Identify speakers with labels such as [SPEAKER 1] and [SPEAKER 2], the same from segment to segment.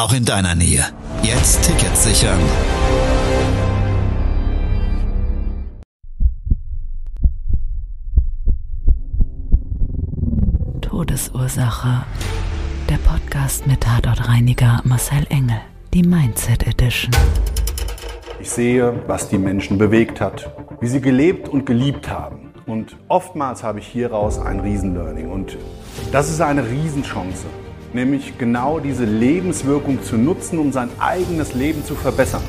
[SPEAKER 1] auch in deiner Nähe. Jetzt Tickets sichern.
[SPEAKER 2] Todesursache. Der Podcast mit Tatortreiniger Marcel Engel. Die Mindset Edition.
[SPEAKER 3] Ich sehe, was die Menschen bewegt hat, wie sie gelebt und geliebt haben. Und oftmals habe ich hieraus ein Riesenlearning. Und das ist eine Riesenchance, nämlich genau diese Lebenswirkung zu nutzen, um sein eigenes Leben zu verbessern.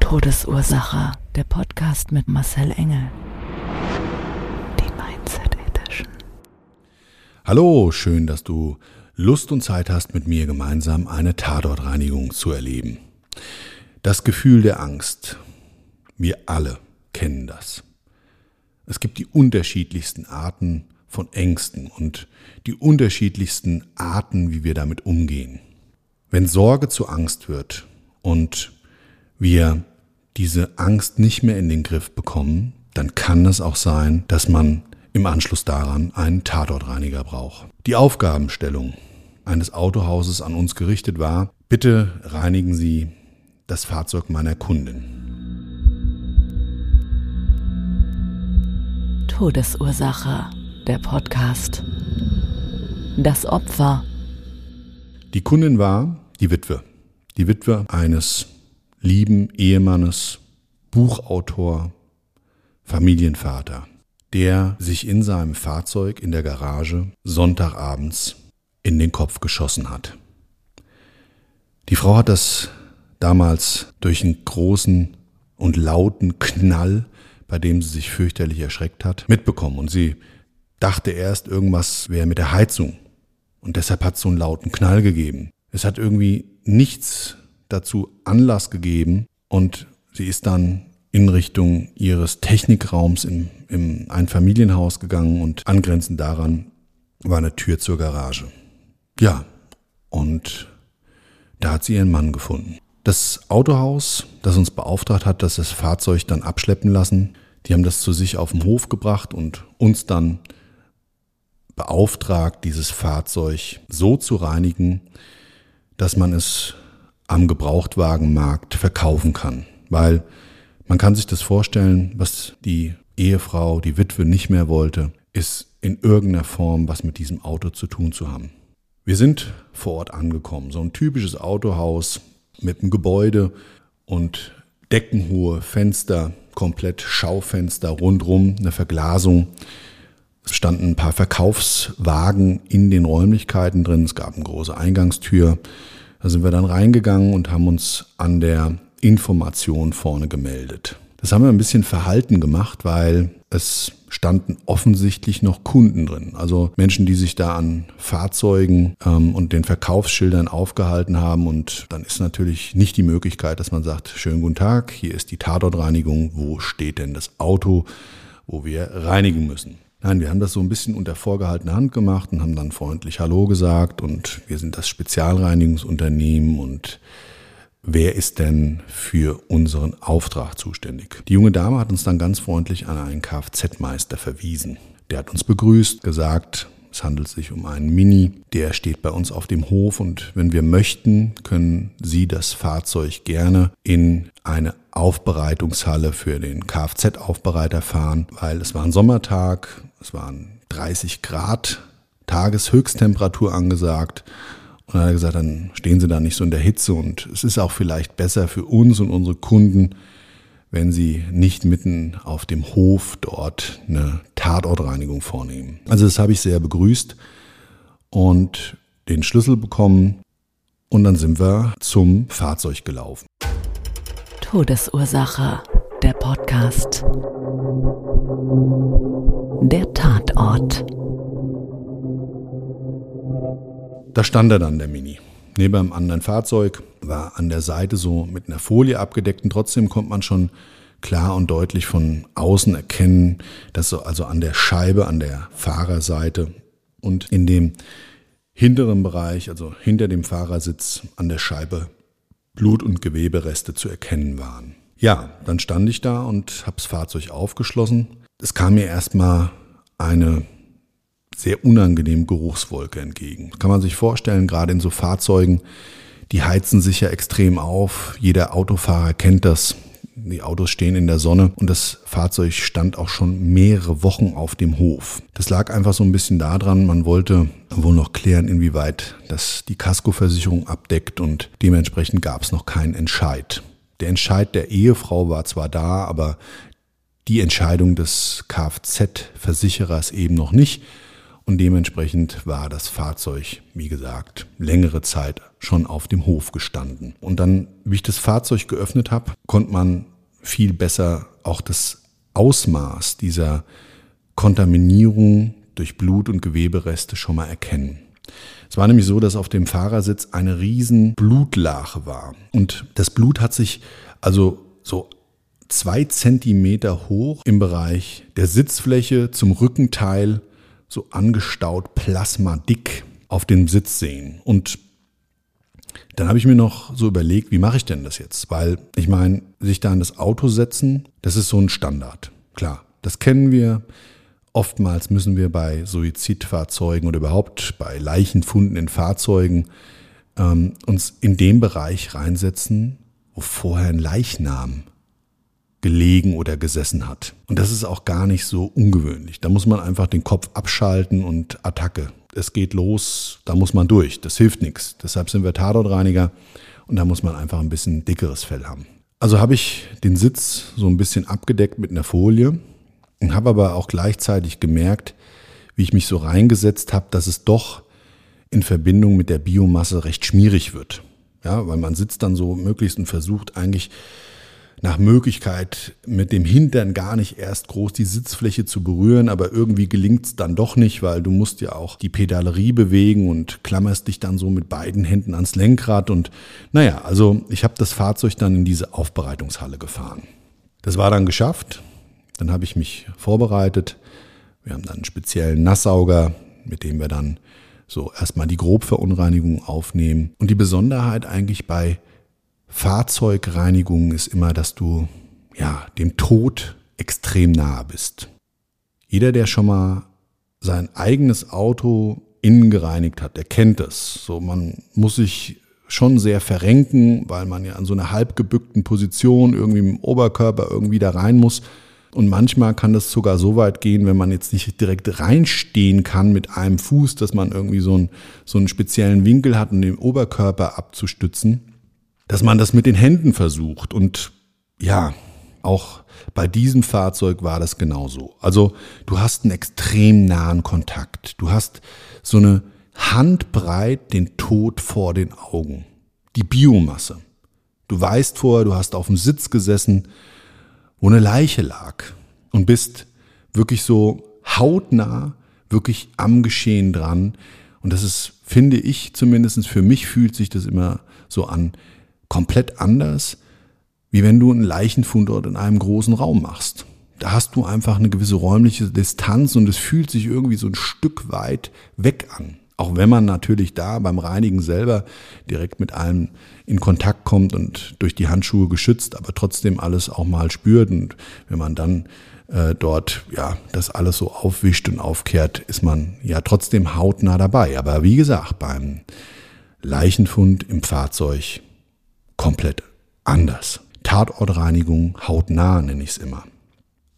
[SPEAKER 2] Todesursache. Der Podcast mit Marcel Engel. Die Mindset Edition.
[SPEAKER 4] Hallo, schön, dass du Lust und Zeit hast, mit mir gemeinsam eine Tatortreinigung zu erleben. Das Gefühl der Angst. Wir alle kennen das. Es gibt die unterschiedlichsten Arten von Ängsten und die unterschiedlichsten Arten, wie wir damit umgehen. Wenn Sorge zu Angst wird und wir diese Angst nicht mehr in den Griff bekommen, dann kann es auch sein, dass man im Anschluss daran einen Tatortreiniger braucht. Die Aufgabenstellung eines Autohauses an uns gerichtet war, bitte reinigen Sie das Fahrzeug meiner Kundin.
[SPEAKER 2] Todesursache. Der Podcast. Das Opfer.
[SPEAKER 4] Die Kundin war die Witwe. Die Witwe eines lieben Ehemannes, Buchautor, Familienvater, der sich in seinem Fahrzeug in der Garage Sonntagabends in den Kopf geschossen hat. Die Frau hat das damals durch einen großen und lauten Knall, bei dem sie sich fürchterlich erschreckt hat, mitbekommen. Und sie dachte erst, irgendwas wäre mit der Heizung. Und deshalb hat es so einen lauten Knall gegeben. Es hat irgendwie nichts dazu Anlass gegeben und sie ist dann in Richtung ihres Technikraums im, im Einfamilienhaus gegangen und angrenzend daran war eine Tür zur Garage. Ja, und da hat sie ihren Mann gefunden. Das Autohaus, das uns beauftragt hat, dass das Fahrzeug dann abschleppen lassen, die haben das zu sich auf den Hof gebracht und uns dann beauftragt, dieses Fahrzeug so zu reinigen, dass man es am Gebrauchtwagenmarkt verkaufen kann. Weil man kann sich das vorstellen, was die Ehefrau, die Witwe nicht mehr wollte, ist in irgendeiner Form was mit diesem Auto zu tun zu haben. Wir sind vor Ort angekommen. So ein typisches Autohaus mit einem Gebäude und deckenhohe Fenster, komplett Schaufenster rundrum, eine Verglasung. Es standen ein paar Verkaufswagen in den Räumlichkeiten drin. Es gab eine große Eingangstür. Da sind wir dann reingegangen und haben uns an der Information vorne gemeldet. Das haben wir ein bisschen verhalten gemacht, weil es standen offensichtlich noch Kunden drin. Also Menschen, die sich da an Fahrzeugen ähm, und den Verkaufsschildern aufgehalten haben. Und dann ist natürlich nicht die Möglichkeit, dass man sagt, schönen guten Tag, hier ist die Tatortreinigung, wo steht denn das Auto, wo wir reinigen müssen. Nein, wir haben das so ein bisschen unter vorgehaltener Hand gemacht und haben dann freundlich Hallo gesagt und wir sind das Spezialreinigungsunternehmen und wer ist denn für unseren Auftrag zuständig? Die junge Dame hat uns dann ganz freundlich an einen Kfz-Meister verwiesen. Der hat uns begrüßt, gesagt, es handelt sich um einen Mini, der steht bei uns auf dem Hof und wenn wir möchten, können Sie das Fahrzeug gerne in eine Aufbereitungshalle für den Kfz-Aufbereiter fahren, weil es war ein Sommertag, es waren 30 Grad Tageshöchsttemperatur angesagt. Und dann hat er gesagt, dann stehen Sie da nicht so in der Hitze und es ist auch vielleicht besser für uns und unsere Kunden, wenn Sie nicht mitten auf dem Hof dort eine Tatortreinigung vornehmen. Also das habe ich sehr begrüßt und den Schlüssel bekommen und dann sind wir zum Fahrzeug gelaufen.
[SPEAKER 2] Todesursache. Der Podcast. Der Tatort.
[SPEAKER 4] da stand er dann, der Mini. Neben einem anderen Fahrzeug, war an der Seite so mit einer Folie abgedeckt und trotzdem konnte man schon klar und deutlich von außen erkennen, dass so also an der Scheibe, an der Fahrerseite und in dem hinteren Bereich, also hinter dem Fahrersitz an der Scheibe, Blut- und Gewebereste zu erkennen waren. Ja, dann stand ich da und habe das Fahrzeug aufgeschlossen. Es kam mir erstmal eine sehr unangenehme Geruchswolke entgegen. kann man sich vorstellen, gerade in so Fahrzeugen, die heizen sich ja extrem auf. Jeder Autofahrer kennt das. Die Autos stehen in der Sonne und das Fahrzeug stand auch schon mehrere Wochen auf dem Hof. Das lag einfach so ein bisschen daran, man wollte wohl noch klären, inwieweit das die Kaskoversicherung abdeckt und dementsprechend gab es noch keinen Entscheid. Der Entscheid der Ehefrau war zwar da, aber die Entscheidung des Kfz-Versicherers eben noch nicht. Und dementsprechend war das Fahrzeug, wie gesagt, längere Zeit schon auf dem Hof gestanden. Und dann, wie ich das Fahrzeug geöffnet habe, konnte man viel besser auch das Ausmaß dieser Kontaminierung durch Blut- und Gewebereste schon mal erkennen. Es war nämlich so, dass auf dem Fahrersitz eine riesen Blutlache war. Und das Blut hat sich also so zwei Zentimeter hoch im Bereich der Sitzfläche zum Rückenteil so angestaut plasmadick auf dem Sitz sehen. Und dann habe ich mir noch so überlegt, wie mache ich denn das jetzt? Weil ich meine, sich da in das Auto setzen, das ist so ein Standard. Klar, das kennen wir. Oftmals müssen wir bei Suizidfahrzeugen oder überhaupt bei Leichenfunden in Fahrzeugen ähm, uns in den Bereich reinsetzen, wo vorher ein Leichnam gelegen oder gesessen hat. Und das ist auch gar nicht so ungewöhnlich. Da muss man einfach den Kopf abschalten und Attacke. Es geht los, da muss man durch. Das hilft nichts. Deshalb sind wir Tatortreiniger und da muss man einfach ein bisschen dickeres Fell haben. Also habe ich den Sitz so ein bisschen abgedeckt mit einer Folie und habe aber auch gleichzeitig gemerkt, wie ich mich so reingesetzt habe, dass es doch in Verbindung mit der Biomasse recht schmierig wird. Ja, weil man sitzt dann so möglichst und versucht eigentlich nach Möglichkeit mit dem Hintern gar nicht erst groß die Sitzfläche zu berühren, aber irgendwie gelingt es dann doch nicht, weil du musst ja auch die Pedalerie bewegen und klammerst dich dann so mit beiden Händen ans Lenkrad. Und naja, also ich habe das Fahrzeug dann in diese Aufbereitungshalle gefahren. Das war dann geschafft, dann habe ich mich vorbereitet, wir haben dann einen speziellen Nasssauger, mit dem wir dann so erstmal die Grobverunreinigung aufnehmen. Und die Besonderheit eigentlich bei Fahrzeugreinigung ist immer, dass du ja dem Tod extrem nahe bist. Jeder, der schon mal sein eigenes Auto innen gereinigt hat, der kennt es. So, man muss sich schon sehr verrenken, weil man ja an so einer halbgebückten Position irgendwie im Oberkörper irgendwie da rein muss. Und manchmal kann das sogar so weit gehen, wenn man jetzt nicht direkt reinstehen kann mit einem Fuß, dass man irgendwie so einen, so einen speziellen Winkel hat, um den Oberkörper abzustützen dass man das mit den Händen versucht. Und ja, auch bei diesem Fahrzeug war das genauso. Also du hast einen extrem nahen Kontakt. Du hast so eine Handbreit den Tod vor den Augen. Die Biomasse. Du weißt vorher, du hast auf dem Sitz gesessen, wo eine Leiche lag und bist wirklich so hautnah, wirklich am Geschehen dran. Und das ist, finde ich zumindest, für mich fühlt sich das immer so an, komplett anders, wie wenn du einen Leichenfundort in einem großen Raum machst. Da hast du einfach eine gewisse räumliche Distanz und es fühlt sich irgendwie so ein Stück weit weg an. Auch wenn man natürlich da beim Reinigen selber direkt mit allem in Kontakt kommt und durch die Handschuhe geschützt, aber trotzdem alles auch mal spürt. Und wenn man dann äh, dort ja das alles so aufwischt und aufkehrt, ist man ja trotzdem hautnah dabei. Aber wie gesagt, beim Leichenfund im Fahrzeug komplett anders. Tatortreinigung hautnah nenne ich es immer.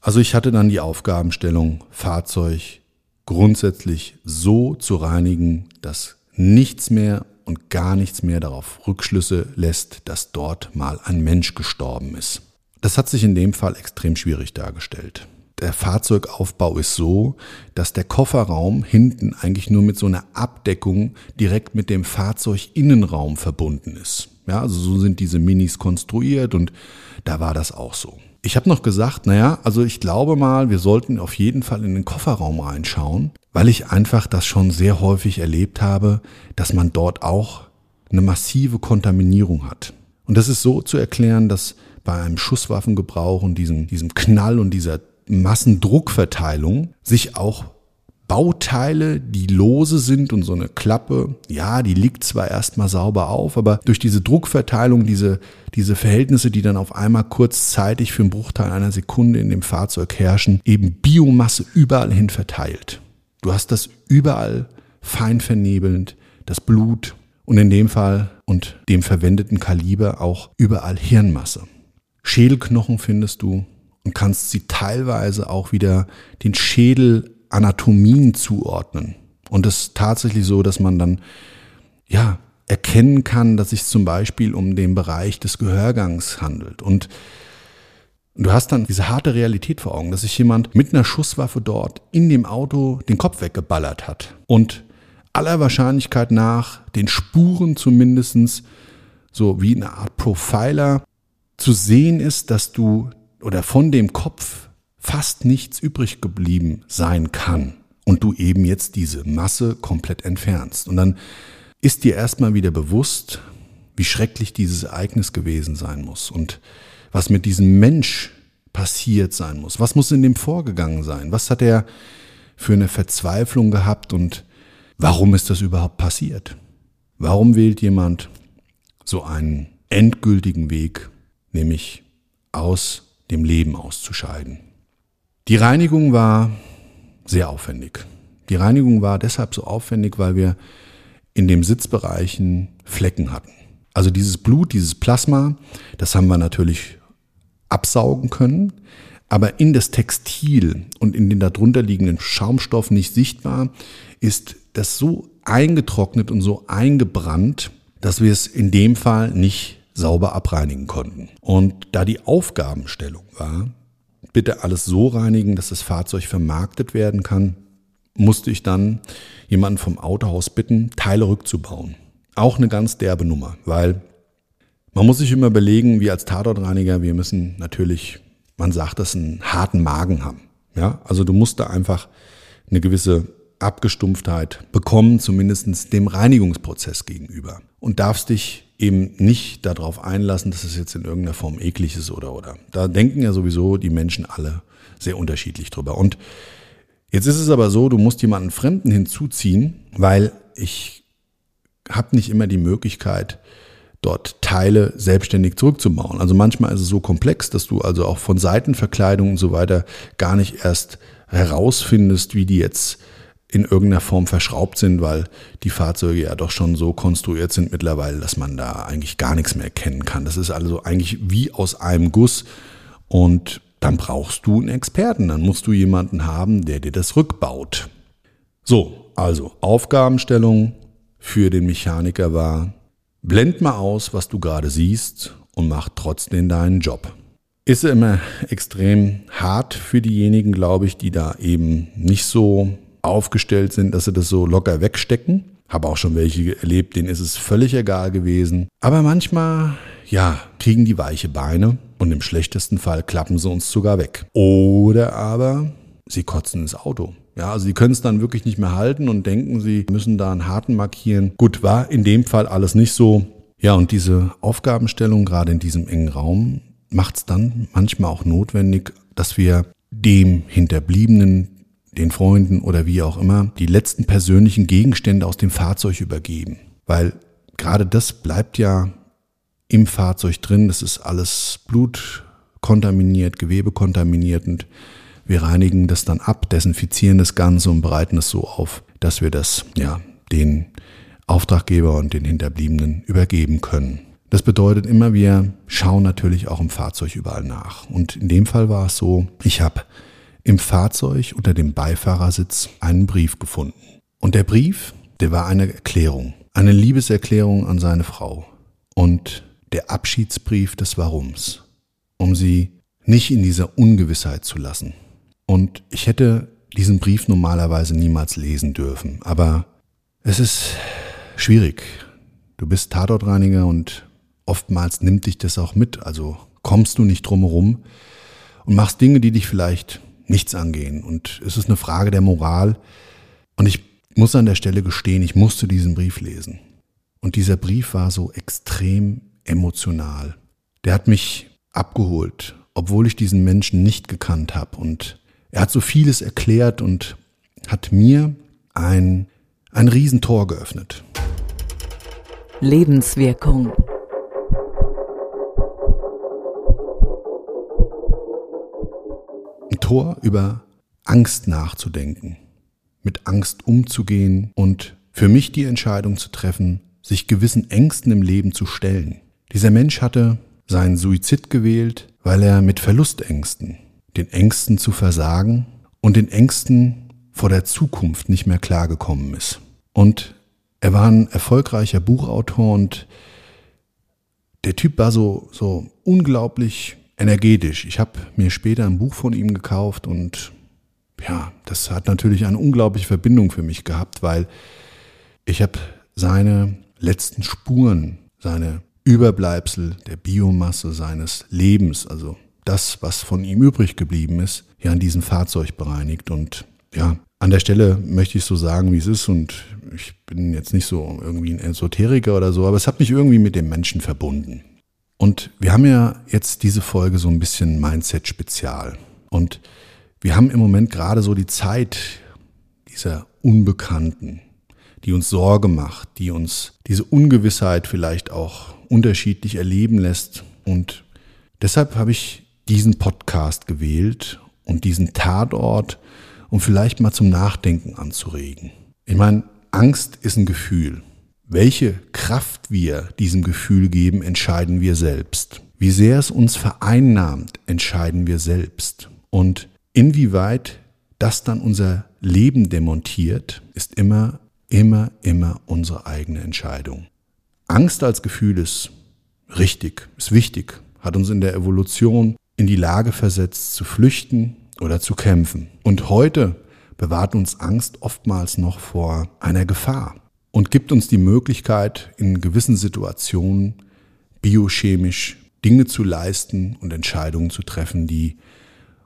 [SPEAKER 4] Also ich hatte dann die Aufgabenstellung, Fahrzeug grundsätzlich so zu reinigen, dass nichts mehr und gar nichts mehr darauf Rückschlüsse lässt, dass dort mal ein Mensch gestorben ist. Das hat sich in dem Fall extrem schwierig dargestellt. Der Fahrzeugaufbau ist so, dass der Kofferraum hinten eigentlich nur mit so einer Abdeckung direkt mit dem Fahrzeuginnenraum verbunden ist. Ja, also so sind diese Minis konstruiert und da war das auch so. ich habe noch gesagt, naja, also ich glaube mal, wir sollten auf jeden Fall in den Kofferraum reinschauen, weil ich einfach das schon sehr häufig erlebt habe, dass man dort auch eine massive Kontaminierung hat. Und das ist so zu erklären, dass bei einem Schusswaffengebrauch und diesem, diesem Knall und dieser Massendruckverteilung sich auch Bauteile, die lose sind und so eine Klappe, ja, die liegt zwar erstmal sauber auf, aber durch diese Druckverteilung, diese, diese Verhältnisse, die dann auf einmal kurzzeitig für einen Bruchteil einer Sekunde in dem Fahrzeug herrschen, eben Biomasse überall hin verteilt. Du hast das überall fein vernebelnd, das Blut und in dem Fall und dem verwendeten Kaliber auch überall Hirnmasse. Schädelknochen findest du und kannst sie teilweise auch wieder den Schädel Anatomien zuordnen. Und es ist tatsächlich so, dass man dann, ja, erkennen kann, dass sich zum Beispiel um den Bereich des Gehörgangs handelt. Und du hast dann diese harte Realität vor Augen, dass sich jemand mit einer Schusswaffe dort in dem Auto den Kopf weggeballert hat. Und aller Wahrscheinlichkeit nach den Spuren zumindestens so wie eine Art Profiler zu sehen ist, dass du oder von dem Kopf fast nichts übrig geblieben sein kann und du eben jetzt diese Masse komplett entfernst. Und dann ist dir erstmal wieder bewusst, wie schrecklich dieses Ereignis gewesen sein muss und was mit diesem Mensch passiert sein muss. Was muss in dem vorgegangen sein? Was hat er für eine Verzweiflung gehabt und warum ist das überhaupt passiert? Warum wählt jemand so einen endgültigen Weg, nämlich aus dem Leben auszuscheiden? Die Reinigung war sehr aufwendig. Die Reinigung war deshalb so aufwendig, weil wir in den Sitzbereichen Flecken hatten. Also dieses Blut, dieses Plasma, das haben wir natürlich absaugen können, aber in das Textil und in den darunter liegenden Schaumstoff nicht sichtbar, ist das so eingetrocknet und so eingebrannt, dass wir es in dem Fall nicht sauber abreinigen konnten. Und da die Aufgabenstellung war, bitte alles so reinigen, dass das Fahrzeug vermarktet werden kann, musste ich dann jemanden vom Autohaus bitten, Teile rückzubauen. Auch eine ganz derbe Nummer, weil man muss sich immer überlegen, wir als Tatortreiniger, wir müssen natürlich, man sagt das, einen harten Magen haben. Ja, also du musst da einfach eine gewisse Abgestumpftheit bekommen, zumindest dem Reinigungsprozess gegenüber. Und darfst dich eben nicht darauf einlassen, dass es jetzt in irgendeiner Form eklig ist oder oder. Da denken ja sowieso die Menschen alle sehr unterschiedlich drüber. Und jetzt ist es aber so, du musst jemanden Fremden hinzuziehen, weil ich habe nicht immer die Möglichkeit, dort Teile selbstständig zurückzubauen. Also manchmal ist es so komplex, dass du also auch von Seitenverkleidung und so weiter gar nicht erst herausfindest, wie die jetzt in irgendeiner Form verschraubt sind, weil die Fahrzeuge ja doch schon so konstruiert sind mittlerweile, dass man da eigentlich gar nichts mehr erkennen kann. Das ist also eigentlich wie aus einem Guss und dann brauchst du einen Experten, dann musst du jemanden haben, der dir das rückbaut. So, also Aufgabenstellung für den Mechaniker war, blend mal aus, was du gerade siehst und mach trotzdem deinen Job. Ist immer extrem hart für diejenigen, glaube ich, die da eben nicht so aufgestellt sind, dass sie das so locker wegstecken. Habe auch schon welche erlebt, denen ist es völlig egal gewesen. Aber manchmal, ja, kriegen die weiche Beine und im schlechtesten Fall klappen sie uns sogar weg. Oder aber sie kotzen ins Auto. Ja, also sie können es dann wirklich nicht mehr halten und denken, sie müssen da einen harten markieren. Gut, war in dem Fall alles nicht so. Ja, und diese Aufgabenstellung, gerade in diesem engen Raum, macht es dann manchmal auch notwendig, dass wir dem Hinterbliebenen den Freunden oder wie auch immer, die letzten persönlichen Gegenstände aus dem Fahrzeug übergeben. Weil gerade das bleibt ja im Fahrzeug drin. Das ist alles Blut kontaminiert, Gewebe kontaminiert und wir reinigen das dann ab, desinfizieren das Ganze und bereiten es so auf, dass wir das ja den Auftraggeber und den Hinterbliebenen übergeben können. Das bedeutet immer, wir schauen natürlich auch im Fahrzeug überall nach. Und in dem Fall war es so, ich habe im Fahrzeug unter dem Beifahrersitz einen Brief gefunden. Und der Brief, der war eine Erklärung, eine Liebeserklärung an seine Frau und der Abschiedsbrief des Warums, um sie nicht in dieser Ungewissheit zu lassen. Und ich hätte diesen Brief normalerweise niemals lesen dürfen, aber es ist schwierig. Du bist Tatortreiniger und oftmals nimmt dich das auch mit, also kommst du nicht drum herum, und machst Dinge, die dich vielleicht nichts angehen. Und es ist eine Frage der Moral. Und ich muss an der Stelle gestehen, ich musste diesen Brief lesen. Und dieser Brief war so extrem emotional. Der hat mich abgeholt, obwohl ich diesen Menschen nicht gekannt habe. Und er hat so vieles erklärt und hat mir ein, ein Riesentor geöffnet.
[SPEAKER 2] Lebenswirkung.
[SPEAKER 4] Tor über Angst nachzudenken, mit Angst umzugehen und für mich die Entscheidung zu treffen, sich gewissen Ängsten im Leben zu stellen. Dieser Mensch hatte seinen Suizid gewählt, weil er mit Verlustängsten, den Ängsten zu versagen und den Ängsten vor der Zukunft nicht mehr klargekommen ist. Und er war ein erfolgreicher Buchautor und der Typ war so, so unglaublich energetisch. Ich habe mir später ein Buch von ihm gekauft und ja, das hat natürlich eine unglaubliche Verbindung für mich gehabt, weil ich habe seine letzten Spuren, seine Überbleibsel der Biomasse seines Lebens, also das, was von ihm übrig geblieben ist, ja an diesem Fahrzeug bereinigt. Und ja, an der Stelle möchte ich so sagen, wie es ist. Und ich bin jetzt nicht so irgendwie ein Esoteriker oder so, aber es hat mich irgendwie mit dem Menschen verbunden. Und wir haben ja jetzt diese Folge so ein bisschen Mindset-Spezial. Und wir haben im Moment gerade so die Zeit dieser Unbekannten, die uns Sorge macht, die uns diese Ungewissheit vielleicht auch unterschiedlich erleben lässt. Und deshalb habe ich diesen Podcast gewählt und diesen Tatort, um vielleicht mal zum Nachdenken anzuregen. Ich meine, Angst ist ein Gefühl. Welche Kraft wir diesem Gefühl geben, entscheiden wir selbst. Wie sehr es uns vereinnahmt, entscheiden wir selbst. Und inwieweit das dann unser Leben demontiert, ist immer immer, immer unsere eigene Entscheidung. Angst als Gefühl ist richtig, ist wichtig, hat uns in der Evolution in die Lage versetzt, zu flüchten oder zu kämpfen. Und heute bewahrt uns Angst oftmals noch vor einer Gefahr und gibt uns die Möglichkeit, in gewissen Situationen biochemisch Dinge zu leisten und Entscheidungen zu treffen, die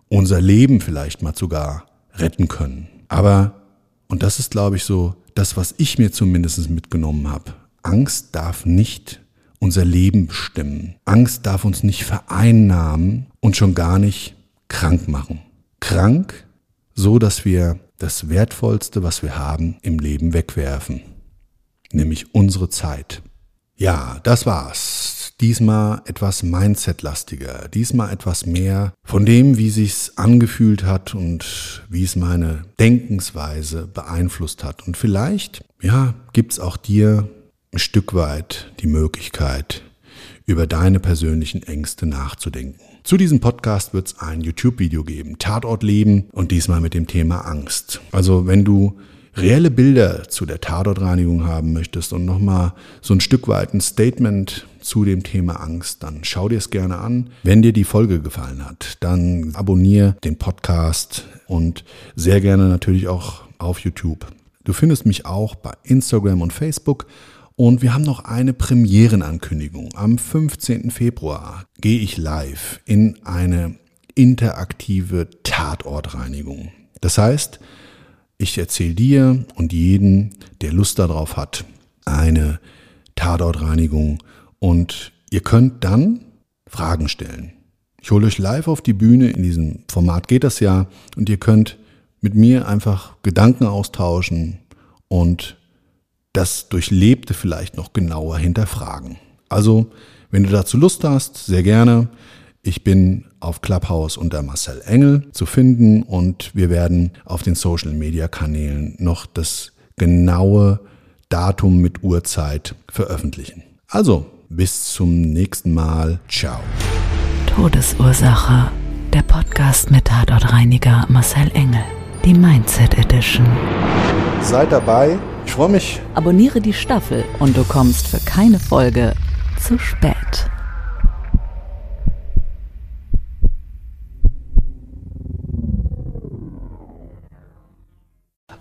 [SPEAKER 4] unser Leben vielleicht mal sogar retten können. Aber, und das ist, glaube ich, so das, was ich mir zumindest mitgenommen habe. Angst darf nicht unser Leben bestimmen. Angst darf uns nicht vereinnahmen und schon gar nicht krank machen. Krank, so dass wir das Wertvollste, was wir haben, im Leben wegwerfen. Nämlich unsere Zeit. Ja, das war's diesmal etwas Mindset-lastiger, diesmal etwas mehr von dem, wie sich's angefühlt hat und wie es meine Denkensweise beeinflusst hat. Und vielleicht, ja, gibt's auch dir ein Stück weit die Möglichkeit, über deine persönlichen Ängste nachzudenken. Zu diesem Podcast wird es ein YouTube-Video geben, Tatort Leben und diesmal mit dem Thema Angst. Also wenn du reelle Bilder zu der Tatortreinigung haben möchtest und nochmal so ein Stück weit ein Statement zu dem Thema Angst, dann schau dir es gerne an. Wenn dir die Folge gefallen hat, dann abonniere den Podcast und sehr gerne natürlich auch auf YouTube. Du findest mich auch bei Instagram und Facebook. Und wir haben noch eine Premierenankündigung. Am 15. Februar gehe ich live in eine interaktive Tatortreinigung. Das heißt, ich erzähle dir und jeden, der Lust darauf hat, eine Tatortreinigung und ihr könnt dann Fragen stellen. Ich hole euch live auf die Bühne, in diesem Format geht das ja, und ihr könnt mit mir einfach Gedanken austauschen und das Durchlebte vielleicht noch genauer hinterfragen. Also, wenn du dazu Lust hast, sehr gerne. Ich bin auf Clubhouse unter Marcel Engel zu finden und wir werden auf den Social Media Kanälen noch das genaue Datum mit Uhrzeit veröffentlichen. Also, bis zum nächsten Mal. Ciao.
[SPEAKER 2] Todesursache. Der Podcast mit Tatortreiniger Marcel Engel. Die Mindset Edition.
[SPEAKER 4] Seid dabei. Ich freue mich.
[SPEAKER 2] Abonniere die Staffel und du kommst für keine Folge zu spät.